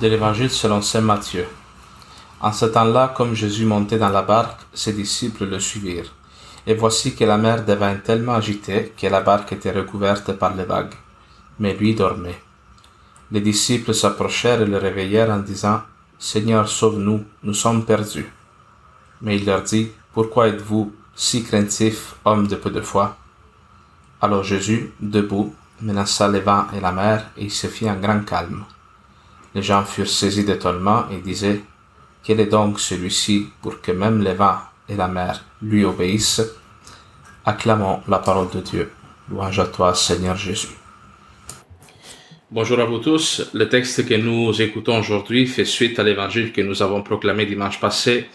de l'Évangile selon Saint Matthieu. En ce temps-là, comme Jésus montait dans la barque, ses disciples le suivirent. Et voici que la mer devint tellement agitée que la barque était recouverte par les vagues. Mais lui dormait. Les disciples s'approchèrent et le réveillèrent en disant, Seigneur, sauve-nous, nous sommes perdus. Mais il leur dit, Pourquoi êtes-vous si craintifs, hommes de peu de foi? Alors Jésus, debout, menaça les vents et la mer, et il se fit un grand calme. Les gens furent saisis d'étonnement et disaient, Quel est donc celui-ci pour que même les vents et la mer lui obéissent? Acclamons la parole de Dieu. Louange à toi, Seigneur Jésus. Bonjour à vous tous. Le texte que nous écoutons aujourd'hui fait suite à l'évangile que nous avons proclamé dimanche passé,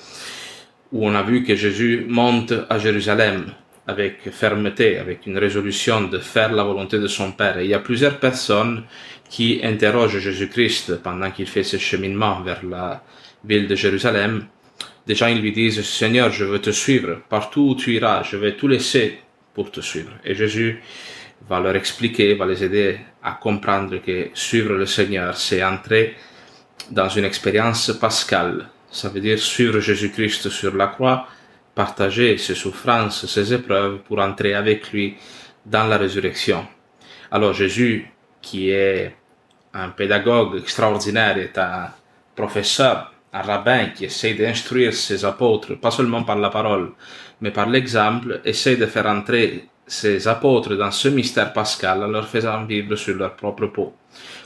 où on a vu que Jésus monte à Jérusalem avec fermeté, avec une résolution de faire la volonté de son Père. Et il y a plusieurs personnes qui interrogent Jésus-Christ pendant qu'il fait ce cheminement vers la ville de Jérusalem. Gens ils lui disent, Seigneur, je veux te suivre. Partout où tu iras, je vais tout laisser pour te suivre. Et Jésus va leur expliquer, va les aider à comprendre que suivre le Seigneur, c'est entrer dans une expérience pascale. Ça veut dire suivre Jésus-Christ sur la croix, partager ses souffrances, ses épreuves pour entrer avec lui dans la résurrection. Alors Jésus, qui est un pédagogue extraordinaire, est un professeur, un rabbin qui essaie d'instruire ses apôtres, pas seulement par la parole, mais par l'exemple, essaie de faire entrer ses apôtres dans ce mystère pascal en leur faisant vivre sur leur propre peau.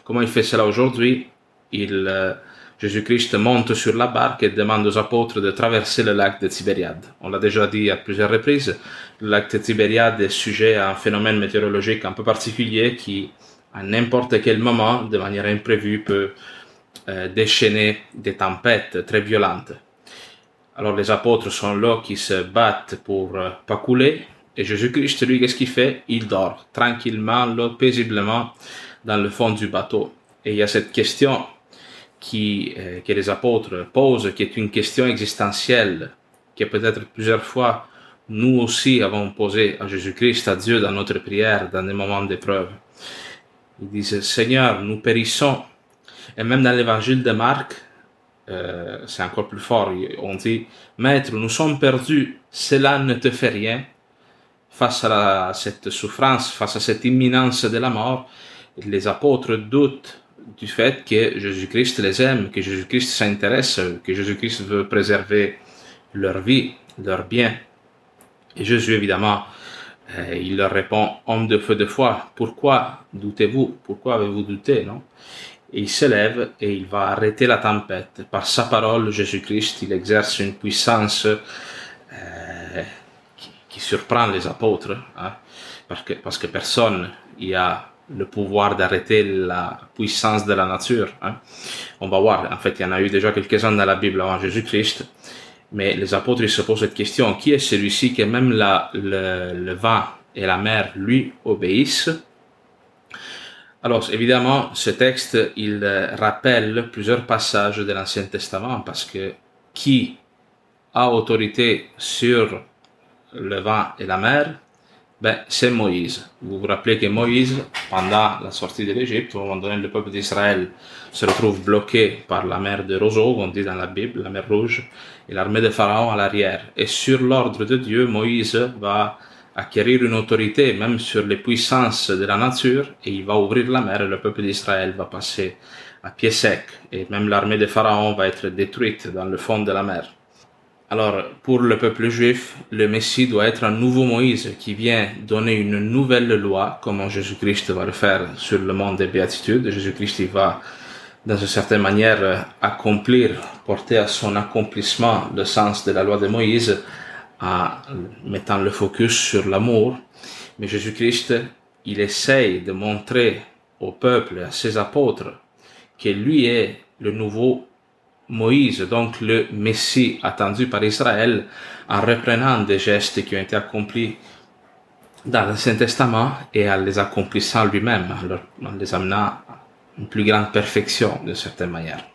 Comment il fait cela aujourd'hui? Il euh, Jésus-Christ monte sur la barque et demande aux apôtres de traverser le lac de Tibériade. On l'a déjà dit à plusieurs reprises, le lac de Tibériade est sujet à un phénomène météorologique un peu particulier qui, à n'importe quel moment, de manière imprévue, peut euh, déchaîner des tempêtes très violentes. Alors les apôtres sont là qui se battent pour euh, pas couler, et Jésus-Christ, lui, qu'est-ce qu'il fait? Il dort tranquillement, paisiblement, dans le fond du bateau. Et il y a cette question qui, euh, que les apôtres posent, qui est une question existentielle, que peut-être plusieurs fois nous aussi avons posé à Jésus-Christ, à Dieu dans notre prière, dans des moments d'épreuve. Ils disent, Seigneur, nous périssons. Et même dans l'évangile de Marc, euh, c'est encore plus fort, on dit, Maître, nous sommes perdus, cela ne te fait rien. Face à cette souffrance, face à cette imminence de la mort, les apôtres doutent du fait que Jésus-Christ les aime, que Jésus-Christ s'intéresse, que Jésus-Christ veut préserver leur vie, leur bien. Et Jésus, évidemment, euh, il leur répond, homme de feu de foi, pourquoi doutez-vous? Pourquoi avez-vous douté non? Et il se lève et il va arrêter la tempête. Par sa parole, Jésus-Christ, il exerce une puissance euh, qui, surprend les apôtres, hein, parce, que, parce que personne y a le pouvoir d'arrêter la puissance de la nature. Hein. On va voir, en fait, il y en a eu déjà quelques-uns dans la Bible avant Jésus-Christ, mais les apôtres ils se posent cette question, qui est celui-ci que même le, le vent et la mer lui obéissent? Alors, évidemment, ce texte, il rappelle plusieurs passages de l'Ancien Testament, parce que qui a autorité sur le vent et la mer? Ben, c'est Moïse. Vous vous rappelez que Moïse, pendant la sortie de l'Égypte, au moment donné, le peuple d'Israël se retrouve bloqué par la mer de Roseau, on dit dans la Bible, la mer Rouge, et l'armée de Pharaon à l'arrière. Et sur l'ordre de Dieu, Moïse va acquérir une autorité même sur les puissances de la nature, et il va ouvrir la mer, et le peuple d'Israël va passer à pied sec, et même l'armée de Pharaon va être détruite dans le fond de la mer. Alors, pour le peuple juif, le Messie doit être un nouveau Moïse qui vient donner une nouvelle loi, comme Jésus-Christ va le faire sur le monde des béatitudes. Jésus-Christ, va, dans une certaine manière, accomplir, porter à son accomplissement le sens de la loi de Moïse, en mettant le focus sur l'amour. Mais Jésus-Christ, il essaye de montrer au peuple, à ses apôtres, que lui est le nouveau Moïse, donc le Messie attendu par Israël, en reprenant des gestes qui ont été accomplis dans l'Ancien Testament et en les accomplissant lui-même, en les amenant à une plus grande perfection d'une certaine manière.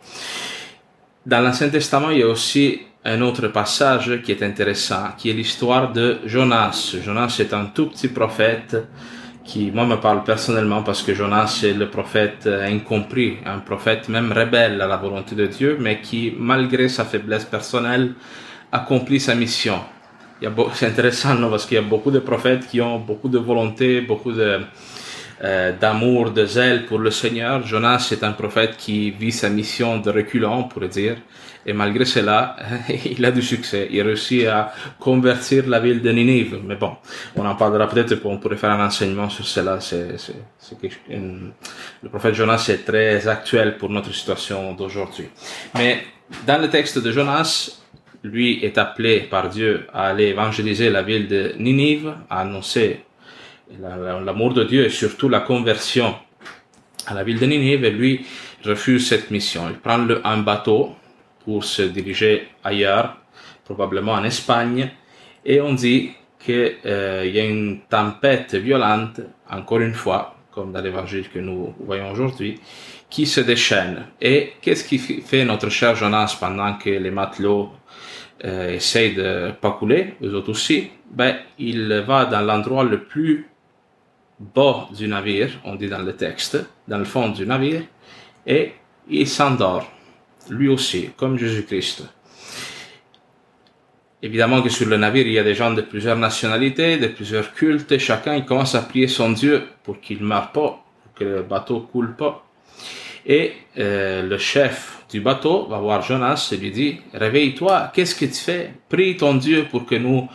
Dans l'Ancien Testament, il y a aussi un autre passage qui est intéressant, qui est l'histoire de Jonas. Jonas est un tout petit prophète qui, moi, me parle personnellement parce que Jonas est le prophète incompris, un prophète même rebelle à la volonté de Dieu, mais qui, malgré sa faiblesse personnelle, accomplit sa mission. C'est intéressant non? parce qu'il y a beaucoup de prophètes qui ont beaucoup de volonté, beaucoup de, euh, d'amour, de zèle pour le Seigneur. Jonas est un prophète qui vit sa mission de reculant, on pourrait dire. Et malgré cela, il a du succès. Il réussit à convertir la ville de Ninive. Mais bon, on en parlera peut-être, on pourrait faire un enseignement sur cela. C'est, c'est, le prophète Jonas est très actuel pour notre situation d'aujourd'hui. Mais dans le texte de Jonas, lui est appelé par Dieu à aller évangéliser la ville de Ninive, à annoncer l'amour de Dieu et surtout la conversion à la ville de Ninive, lui refuse cette mission. Il prend un bateau pour se diriger ailleurs, probablement en Espagne, et on dit qu'il euh, y a une tempête violente, encore une fois, comme dans l'évangile que nous voyons aujourd'hui, qui se déchaîne. Et qu'est-ce qui fait notre cher Jonas pendant que les matelots euh, essayent de pas couler, eux autres aussi Ben, il va dans l'endroit le plus bas du navire, on dit dans le texte, dans le fond du navire, et il s'endort, lui aussi, comme Jésus-Christ. Évidemment que sur le navire, il y a des gens de plusieurs nationalités, de plusieurs cultes, et chacun il commence à prier son Dieu pour qu'il ne meure pas, pour que le bateau coule pas. Et euh, le chef du bateau va voir Jonas et lui dit, réveille-toi, qu'est-ce que tu fais? Prie ton Dieu pour que nous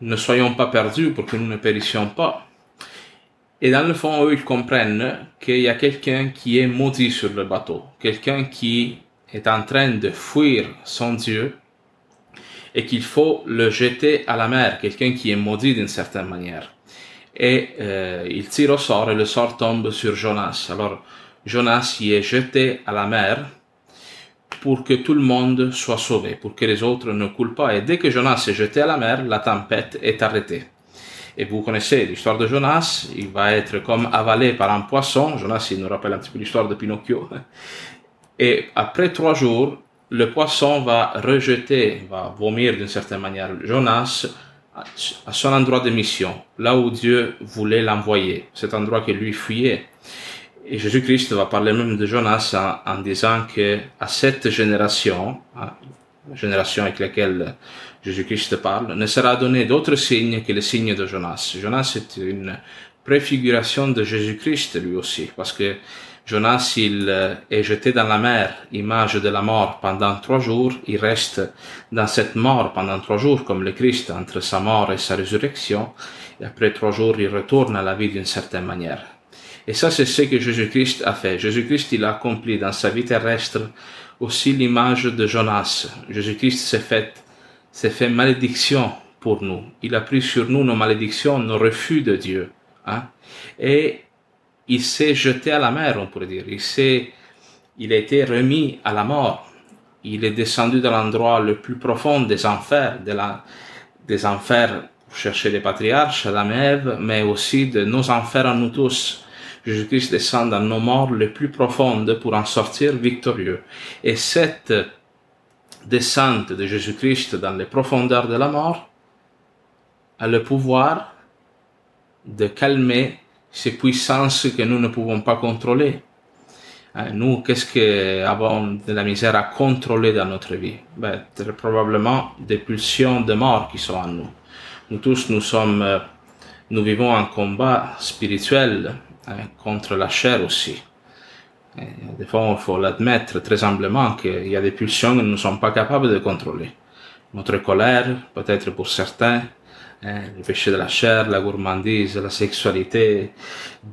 ne soyons pas perdus, pour que nous ne périssions pas. Et dans le fond, eux, ils comprennent qu'il y a quelqu'un qui est maudit sur le bateau, quelqu'un qui est en train de fuir son Dieu et qu'il faut le jeter à la mer, quelqu'un qui est maudit d'une certaine manière. Et euh, il tire au sort et le sort tombe sur Jonas. Alors Jonas y est jeté à la mer pour que tout le monde soit sauvé, pour que les autres ne coulent pas. Et dès que Jonas est jeté à la mer, la tempête est arrêtée. Et vous connaissez l'histoire de Jonas, il va être comme avalé par un poisson. Jonas, il nous rappelle un petit peu l'histoire de Pinocchio. Et après trois jours, le poisson va rejeter, va vomir d'une certaine manière Jonas à son endroit de mission, là où Dieu voulait l'envoyer, cet endroit que lui fuyait. Et Jésus-Christ va parler même de Jonas en, disant que à cette génération, hein, la génération avec laquelle Jésus-Christ parle, ne sera donné d'autre signe que le signe de Jonas. Jonas est une préfiguration de Jésus-Christ lui aussi, parce que Jonas, il euh, est jeté dans la mer, image de la mort pendant trois jours, il reste dans cette mort pendant trois jours comme le Christ entre sa mort et sa résurrection, et après trois jours, il retourne à la vie d'une certaine manière. Et ça, c'est ce que Jésus-Christ a fait. Jésus-Christ, il a accompli dans sa vie terrestre aussi l'image de Jonas. Jésus-Christ s'est fait s'est fait malédiction pour nous. Il a pris sur nous nos malédictions, nos refus de Dieu. Hein? Et il s'est jeté à la mer, on pourrait dire. Il il a été remis à la mort. Il est descendu dans l'endroit le plus profond des enfers, de des enfers pour chercher les patriarches, la Ève, mais aussi de nos enfers à nous tous. Jésus-Christ descend dans nos morts les plus profondes pour en sortir victorieux. Et cette descente de Jésus-Christ dans les profondeurs de la mort a le pouvoir de calmer ces puissances que nous ne pouvons pas contrôler. Hein, nous, qu'est-ce que avons de la misère à contrôler dans notre vie? Ben, Très probablement des pulsions de mort qui sont en nous. Nous tous, nous sommes, euh, nous vivons un combat spirituel hein, contre la chair aussi. Des fois, il faut l'admettre très humblement qu'il y a des pulsions que nous ne sommes pas capables de contrôler. Notre colère, peut-être pour certains, hein, le péché de la chair, la gourmandise, la sexualité,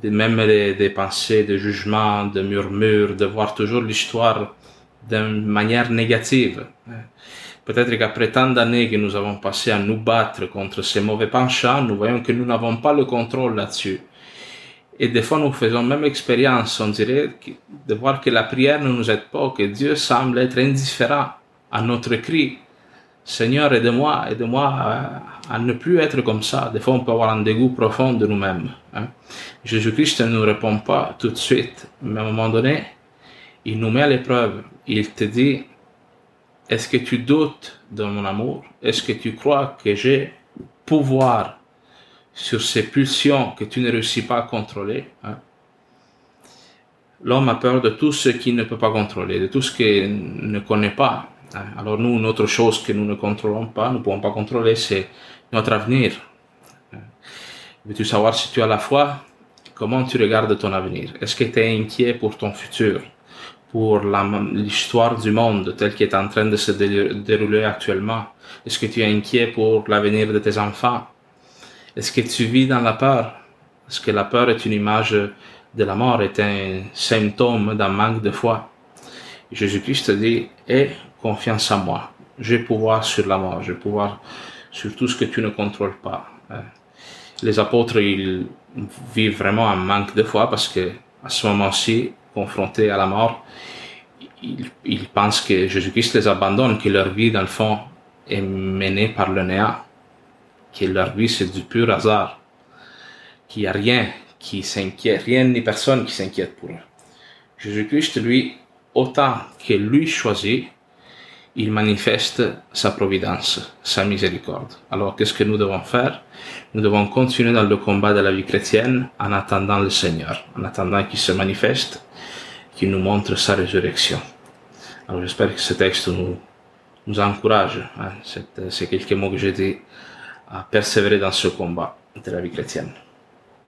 même des, pensées de jugement, de murmures, de voir toujours l'histoire d'une manière négative. Hein. Peut-être qu'après tant d'années que nous avons passé à nous battre contre ces mauvais penchants, nous voyons que nous n'avons pas le contrôle là-dessus. Et des fois, nous faisons même expérience, on dirait, de voir que la prière ne nous aide pas, que Dieu semble être indifférent à notre cri. Seigneur, aide-moi, aide-moi à, ne plus être comme ça. Des fois, on peut avoir un dégoût profond de nous-mêmes. Hein. Jésus-Christ ne nous répond pas tout de suite, mais à un moment donné, il nous met à l'épreuve. Il te dit, est-ce que tu doutes de mon amour? Est-ce que tu crois que j'ai pouvoir sur ces pulsions que tu ne réussis pas à contrôler, hein, l'homme a peur de tout ce qu'il ne peut pas contrôler, de tout ce qu'il ne connaît pas. Hein. Alors nous, une autre chose que nous ne contrôlons pas, nous ne pouvons pas contrôler, c'est notre avenir. Hein. Veux-tu savoir si tu as la foi? Comment tu regardes ton avenir? Est-ce que tu es inquiet pour ton futur? Pour l'histoire du monde tel qu'il est en train de se dérouler actuellement? Est-ce que tu es inquiet pour l'avenir de tes enfants? Est-ce que tu vis dans la peur? Est-ce que la peur est une image de la mort, est un symptôme d'un manque de foi? Jésus-Christ dit, aie confiance en moi. J'ai pouvoir sur la mort, j'ai pouvoir sur tout ce que tu ne contrôles pas. Hein. Les apôtres, ils vivent vraiment un manque de foi parce que à ce moment-ci, confrontés à la mort, ils, pensent que Jésus-Christ les abandonne, que leur vie, dans le fond, est menée par le néant, que leur vie, c'est du pur hasard, qu'il n'y a rien qui s'inquiète, rien ni personne qui s'inquiète pour eux. Jésus-Christ, lui, autant que lui choisit, il manifeste sa providence, sa miséricorde. Alors qu'est-ce que nous devons faire? Nous devons continuer dans le combat de la vie chrétienne en attendant le Seigneur, en attendant qu'il se manifeste, qu'il nous montre sa résurrection. Alors j'espère que ce texte nous, nous encourage, hein, c'est quelques mots que j'ai dit, à persévérer dans ce combat de la vie chrétienne.